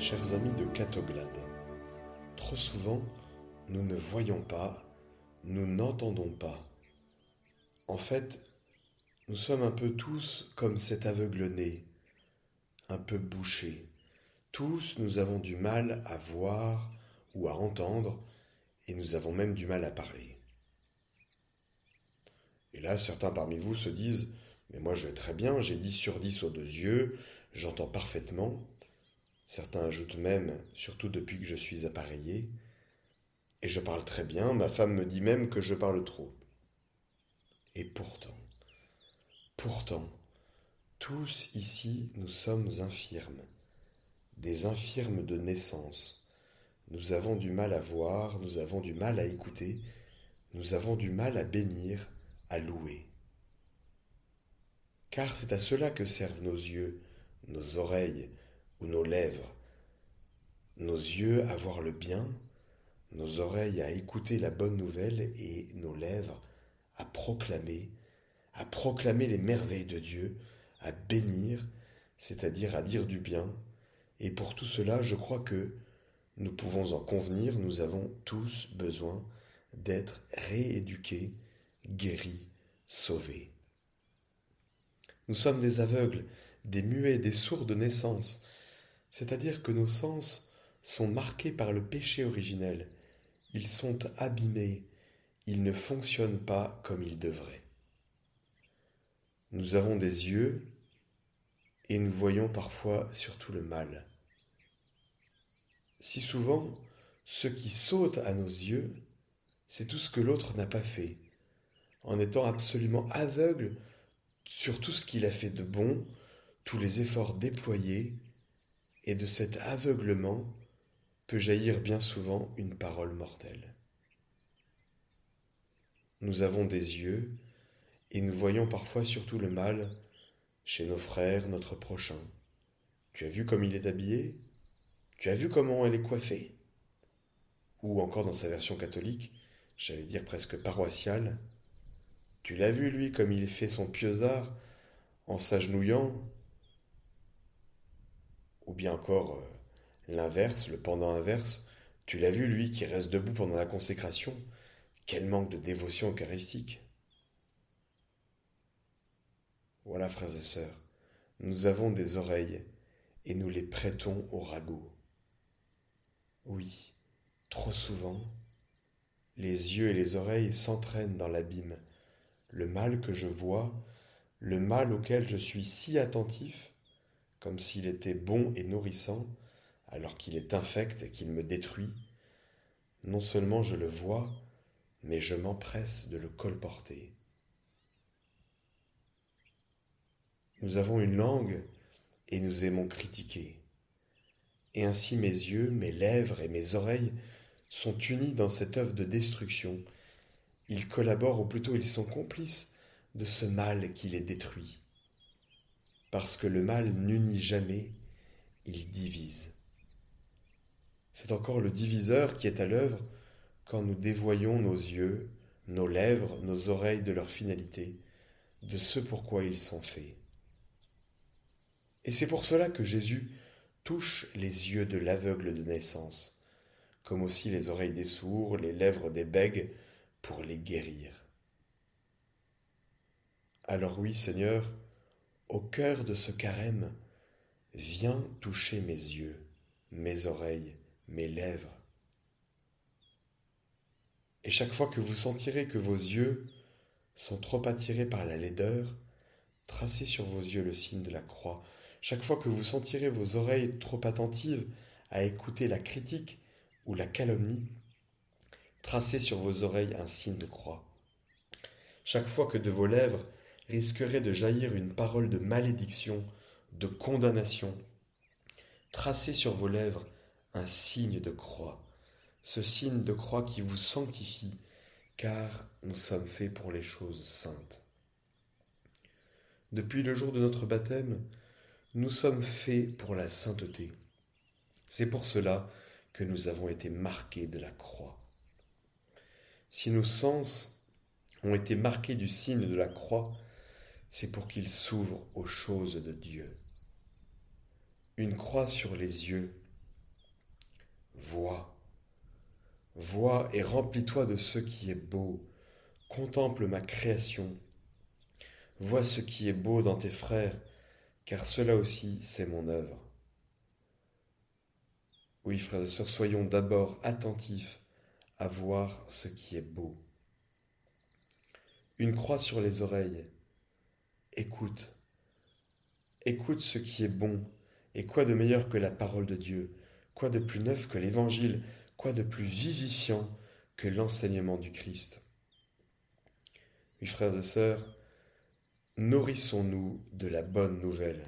chers amis de Catoglade. Trop souvent, nous ne voyons pas, nous n'entendons pas. En fait, nous sommes un peu tous comme cet aveugle-né, un peu bouché. Tous, nous avons du mal à voir ou à entendre, et nous avons même du mal à parler. Et là, certains parmi vous se disent, mais moi je vais très bien, j'ai 10 sur 10 aux deux yeux, j'entends parfaitement. Certains ajoutent même, surtout depuis que je suis appareillé, et je parle très bien, ma femme me dit même que je parle trop. Et pourtant, pourtant, tous ici nous sommes infirmes, des infirmes de naissance. Nous avons du mal à voir, nous avons du mal à écouter, nous avons du mal à bénir, à louer. Car c'est à cela que servent nos yeux, nos oreilles ou nos lèvres. Nos yeux à voir le bien, nos oreilles à écouter la bonne nouvelle et nos lèvres à proclamer, à proclamer les merveilles de Dieu, à bénir, c'est-à-dire à dire du bien. Et pour tout cela, je crois que nous pouvons en convenir, nous avons tous besoin d'être rééduqués, guéris, sauvés. Nous sommes des aveugles, des muets, des sourds de naissance, c'est-à-dire que nos sens sont marqués par le péché originel, ils sont abîmés, ils ne fonctionnent pas comme ils devraient. Nous avons des yeux et nous voyons parfois surtout le mal. Si souvent, ce qui saute à nos yeux, c'est tout ce que l'autre n'a pas fait, en étant absolument aveugle sur tout ce qu'il a fait de bon, tous les efforts déployés, et de cet aveuglement peut jaillir bien souvent une parole mortelle. Nous avons des yeux, et nous voyons parfois surtout le mal chez nos frères, notre prochain. Tu as vu comme il est habillé? Tu as vu comment elle est coiffée? Ou encore dans sa version catholique, j'allais dire presque paroissiale, tu l'as vu, lui, comme il fait son pieusard en s'agenouillant Ou bien encore euh, l'inverse, le pendant inverse, tu l'as vu, lui, qui reste debout pendant la consécration. Quel manque de dévotion eucharistique. Voilà, frères et sœurs, nous avons des oreilles et nous les prêtons au ragot. Oui, trop souvent, les yeux et les oreilles s'entraînent dans l'abîme. Le mal que je vois, le mal auquel je suis si attentif, comme s'il était bon et nourrissant, alors qu'il est infect et qu'il me détruit, non seulement je le vois, mais je m'empresse de le colporter. Nous avons une langue et nous aimons critiquer. Et ainsi mes yeux, mes lèvres et mes oreilles sont unis dans cette œuvre de destruction ils collaborent, ou plutôt ils sont complices de ce mal qui les détruit. Parce que le mal n'unit jamais, il divise. C'est encore le diviseur qui est à l'œuvre quand nous dévoyons nos yeux, nos lèvres, nos oreilles de leur finalité, de ce pourquoi ils sont faits. Et c'est pour cela que Jésus touche les yeux de l'aveugle de naissance, comme aussi les oreilles des sourds, les lèvres des bègues, pour les guérir. Alors oui, Seigneur, au cœur de ce carême, viens toucher mes yeux, mes oreilles, mes lèvres. Et chaque fois que vous sentirez que vos yeux sont trop attirés par la laideur, tracez sur vos yeux le signe de la croix. Chaque fois que vous sentirez vos oreilles trop attentives à écouter la critique ou la calomnie, Tracez sur vos oreilles un signe de croix. Chaque fois que de vos lèvres risquerait de jaillir une parole de malédiction, de condamnation, tracez sur vos lèvres un signe de croix, ce signe de croix qui vous sanctifie, car nous sommes faits pour les choses saintes. Depuis le jour de notre baptême, nous sommes faits pour la sainteté. C'est pour cela que nous avons été marqués de la croix. Si nos sens ont été marqués du signe de la croix, c'est pour qu'ils s'ouvrent aux choses de Dieu. Une croix sur les yeux, vois. Vois et remplis-toi de ce qui est beau. Contemple ma création. Vois ce qui est beau dans tes frères, car cela aussi c'est mon œuvre. Oui, frères et sœurs, soyons d'abord attentifs à voir ce qui est beau. Une croix sur les oreilles. Écoute. Écoute ce qui est bon. Et quoi de meilleur que la parole de Dieu? Quoi de plus neuf que l'Évangile? Quoi de plus vivifiant que l'enseignement du Christ? Oui, frères et sœurs, nourrissons-nous de la bonne nouvelle.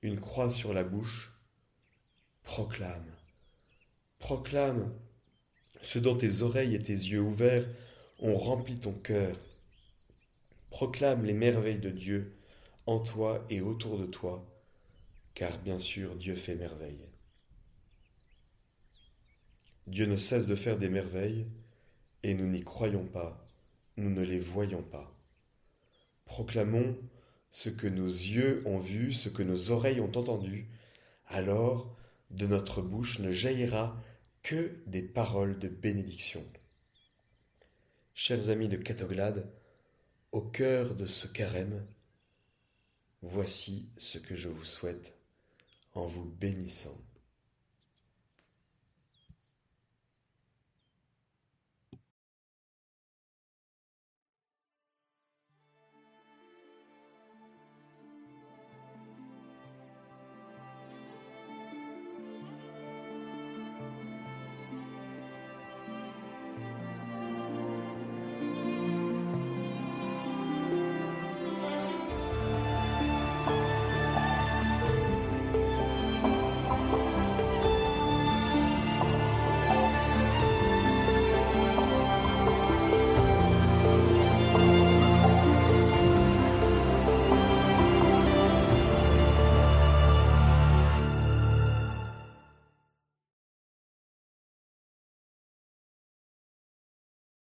Une croix sur la bouche, proclame, proclame ce dont tes oreilles et tes yeux ouverts ont rempli ton cœur. Proclame les merveilles de Dieu en toi et autour de toi, car bien sûr Dieu fait merveille. Dieu ne cesse de faire des merveilles, et nous n'y croyons pas, nous ne les voyons pas. Proclamons ce que nos yeux ont vu, ce que nos oreilles ont entendu, alors de notre bouche ne jaillira que des paroles de bénédiction. Chers amis de Catoglade, au cœur de ce carême, voici ce que je vous souhaite en vous bénissant.